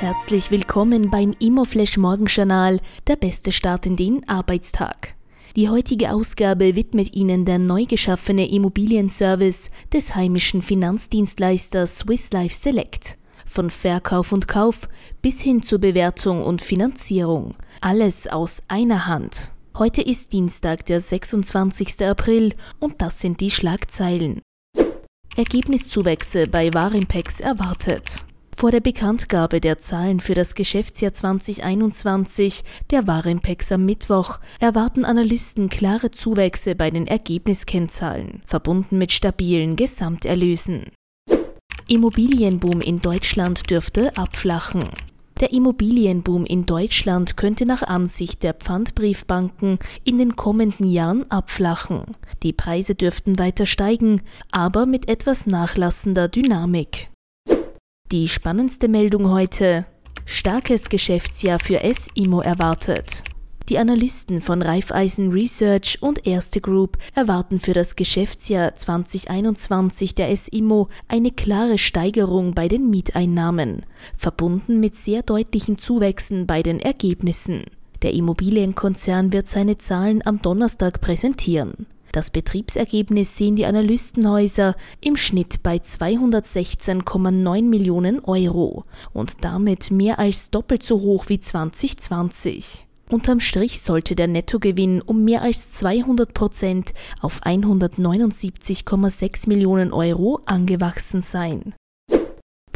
Herzlich willkommen beim Immoflash Morgenjournal, der beste Start in den Arbeitstag. Die heutige Ausgabe widmet Ihnen der neu geschaffene Immobilienservice des heimischen Finanzdienstleisters Swiss Life Select. Von Verkauf und Kauf bis hin zur Bewertung und Finanzierung. Alles aus einer Hand. Heute ist Dienstag, der 26. April und das sind die Schlagzeilen. Ergebniszuwächse bei Warimpex erwartet. Vor der Bekanntgabe der Zahlen für das Geschäftsjahr 2021 der Warimpex am Mittwoch erwarten Analysten klare Zuwächse bei den Ergebniskennzahlen, verbunden mit stabilen Gesamterlösen. Immobilienboom in Deutschland dürfte abflachen. Der Immobilienboom in Deutschland könnte nach Ansicht der Pfandbriefbanken in den kommenden Jahren abflachen. Die Preise dürften weiter steigen, aber mit etwas nachlassender Dynamik. Die spannendste Meldung heute. Starkes Geschäftsjahr für S-Immo erwartet. Die Analysten von Raiffeisen Research und Erste Group erwarten für das Geschäftsjahr 2021 der S-Immo eine klare Steigerung bei den Mieteinnahmen, verbunden mit sehr deutlichen Zuwächsen bei den Ergebnissen. Der Immobilienkonzern wird seine Zahlen am Donnerstag präsentieren. Das Betriebsergebnis sehen die Analystenhäuser im Schnitt bei 216,9 Millionen Euro und damit mehr als doppelt so hoch wie 2020. Unterm Strich sollte der Nettogewinn um mehr als 200 Prozent auf 179,6 Millionen Euro angewachsen sein.